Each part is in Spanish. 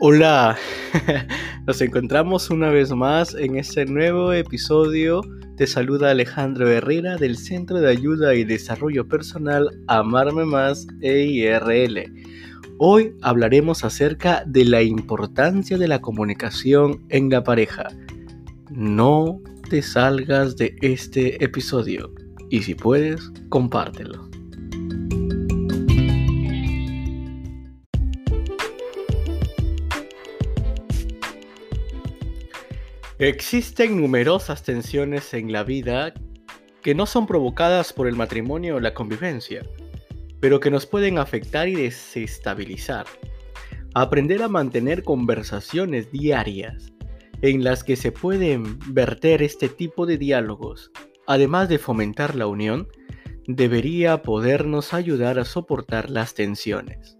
Hola, nos encontramos una vez más en este nuevo episodio. Te saluda Alejandro Herrera del Centro de Ayuda y Desarrollo Personal Amarme Más EIRL. Hoy hablaremos acerca de la importancia de la comunicación en la pareja. No te salgas de este episodio y si puedes, compártelo. Existen numerosas tensiones en la vida que no son provocadas por el matrimonio o la convivencia, pero que nos pueden afectar y desestabilizar. Aprender a mantener conversaciones diarias en las que se pueden verter este tipo de diálogos, además de fomentar la unión, debería podernos ayudar a soportar las tensiones.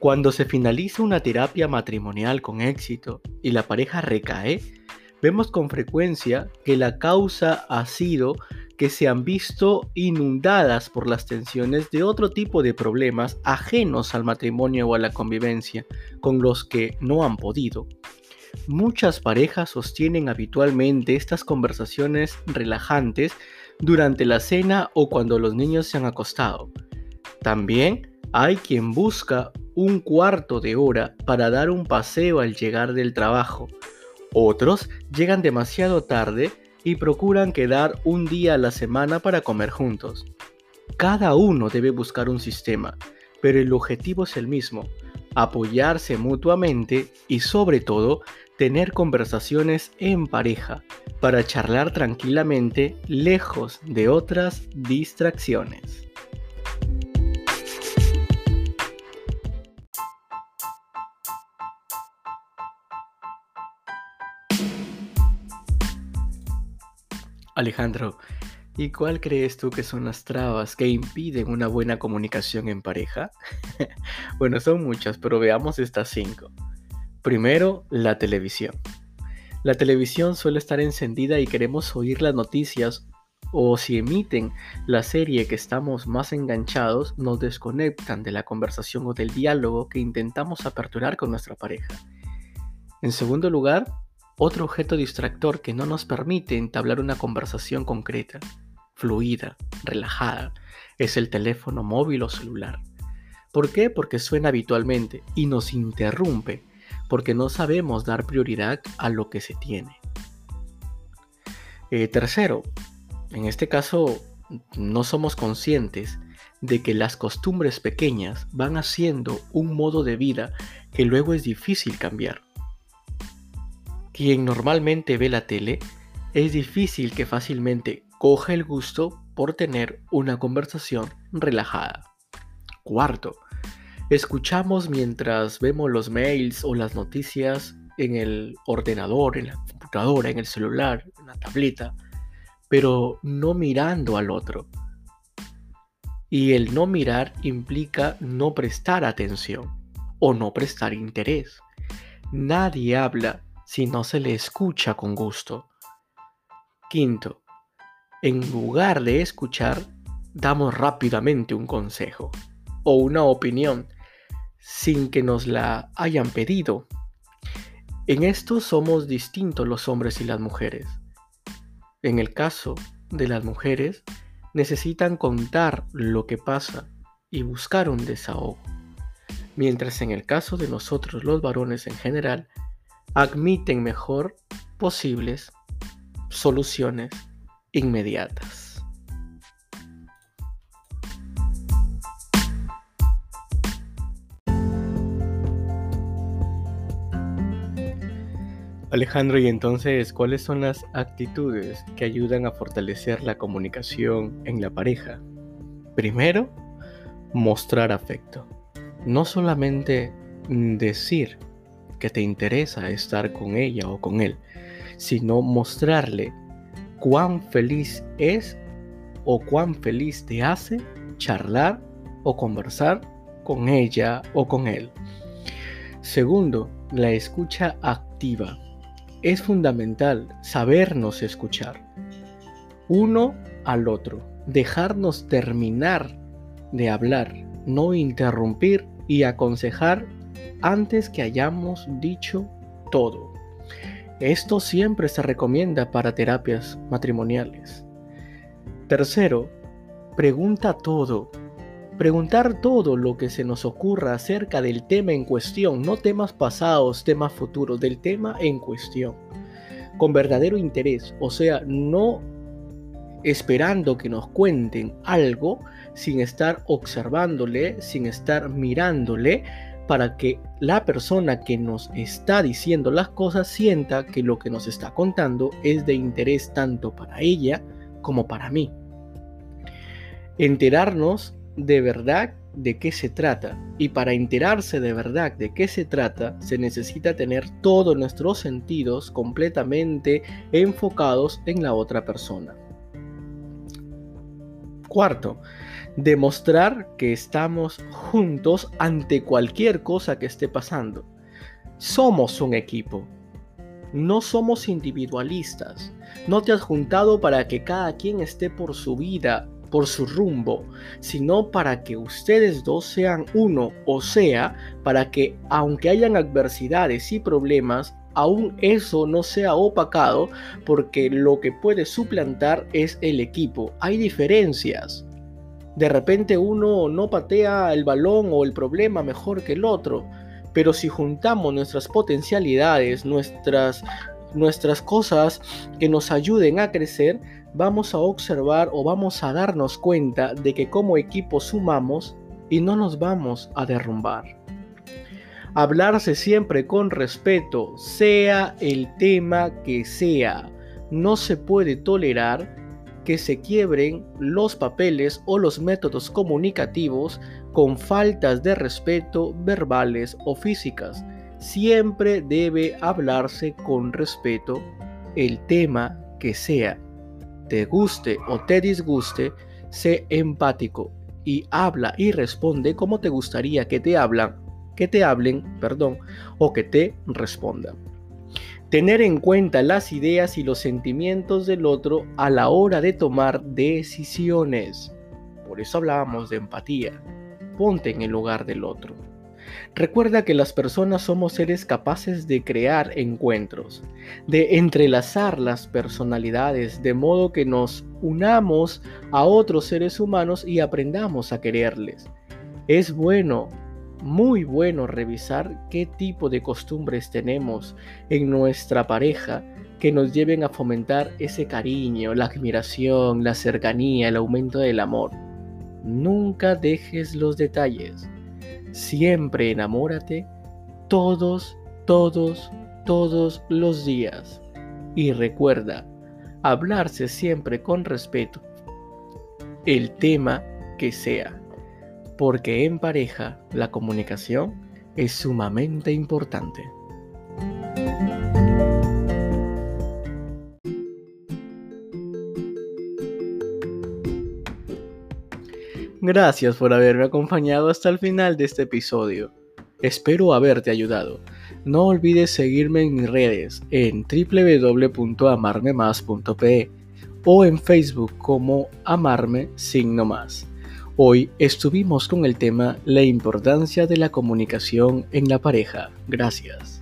Cuando se finaliza una terapia matrimonial con éxito y la pareja recae, vemos con frecuencia que la causa ha sido que se han visto inundadas por las tensiones de otro tipo de problemas ajenos al matrimonio o a la convivencia, con los que no han podido. Muchas parejas sostienen habitualmente estas conversaciones relajantes durante la cena o cuando los niños se han acostado. También hay quien busca un cuarto de hora para dar un paseo al llegar del trabajo, otros llegan demasiado tarde y procuran quedar un día a la semana para comer juntos. Cada uno debe buscar un sistema, pero el objetivo es el mismo, apoyarse mutuamente y sobre todo tener conversaciones en pareja para charlar tranquilamente lejos de otras distracciones. Alejandro, ¿y cuál crees tú que son las trabas que impiden una buena comunicación en pareja? bueno, son muchas, pero veamos estas cinco. Primero, la televisión. La televisión suele estar encendida y queremos oír las noticias o si emiten la serie que estamos más enganchados, nos desconectan de la conversación o del diálogo que intentamos aperturar con nuestra pareja. En segundo lugar, otro objeto distractor que no nos permite entablar una conversación concreta, fluida, relajada, es el teléfono móvil o celular. ¿Por qué? Porque suena habitualmente y nos interrumpe, porque no sabemos dar prioridad a lo que se tiene. Eh, tercero, en este caso no somos conscientes de que las costumbres pequeñas van haciendo un modo de vida que luego es difícil cambiar. Quien normalmente ve la tele, es difícil que fácilmente coja el gusto por tener una conversación relajada. Cuarto, escuchamos mientras vemos los mails o las noticias en el ordenador, en la computadora, en el celular, en la tableta, pero no mirando al otro. Y el no mirar implica no prestar atención o no prestar interés. Nadie habla si no se le escucha con gusto. Quinto, en lugar de escuchar, damos rápidamente un consejo o una opinión sin que nos la hayan pedido. En esto somos distintos los hombres y las mujeres. En el caso de las mujeres, necesitan contar lo que pasa y buscar un desahogo. Mientras en el caso de nosotros los varones en general, admiten mejor posibles soluciones inmediatas. Alejandro, y entonces, ¿cuáles son las actitudes que ayudan a fortalecer la comunicación en la pareja? Primero, mostrar afecto. No solamente decir que te interesa estar con ella o con él, sino mostrarle cuán feliz es o cuán feliz te hace charlar o conversar con ella o con él. Segundo, la escucha activa. Es fundamental sabernos escuchar uno al otro, dejarnos terminar de hablar, no interrumpir y aconsejar antes que hayamos dicho todo. Esto siempre se recomienda para terapias matrimoniales. Tercero, pregunta todo. Preguntar todo lo que se nos ocurra acerca del tema en cuestión, no temas pasados, temas futuros, del tema en cuestión, con verdadero interés, o sea, no esperando que nos cuenten algo sin estar observándole, sin estar mirándole, para que la persona que nos está diciendo las cosas sienta que lo que nos está contando es de interés tanto para ella como para mí. Enterarnos de verdad de qué se trata. Y para enterarse de verdad de qué se trata, se necesita tener todos nuestros sentidos completamente enfocados en la otra persona. Cuarto, demostrar que estamos juntos ante cualquier cosa que esté pasando. Somos un equipo. No somos individualistas. No te has juntado para que cada quien esté por su vida, por su rumbo, sino para que ustedes dos sean uno, o sea, para que aunque hayan adversidades y problemas, aún eso no sea opacado porque lo que puede suplantar es el equipo. Hay diferencias. De repente uno no patea el balón o el problema mejor que el otro, pero si juntamos nuestras potencialidades, nuestras, nuestras cosas que nos ayuden a crecer, vamos a observar o vamos a darnos cuenta de que como equipo sumamos y no nos vamos a derrumbar. Hablarse siempre con respeto, sea el tema que sea. No se puede tolerar que se quiebren los papeles o los métodos comunicativos con faltas de respeto verbales o físicas. Siempre debe hablarse con respeto el tema que sea. Te guste o te disguste, sé empático y habla y responde como te gustaría que te hablan que te hablen, perdón, o que te respondan. Tener en cuenta las ideas y los sentimientos del otro a la hora de tomar decisiones. Por eso hablábamos de empatía. Ponte en el lugar del otro. Recuerda que las personas somos seres capaces de crear encuentros, de entrelazar las personalidades de modo que nos unamos a otros seres humanos y aprendamos a quererles. Es bueno muy bueno revisar qué tipo de costumbres tenemos en nuestra pareja que nos lleven a fomentar ese cariño, la admiración, la cercanía, el aumento del amor. Nunca dejes los detalles. Siempre enamórate todos, todos, todos los días. Y recuerda, hablarse siempre con respeto, el tema que sea porque en pareja la comunicación es sumamente importante. Gracias por haberme acompañado hasta el final de este episodio. Espero haberte ayudado. No olvides seguirme en mis redes en www.amarmemas.pe o en Facebook como Amarme Signo Más. Hoy estuvimos con el tema La importancia de la comunicación en la pareja. Gracias.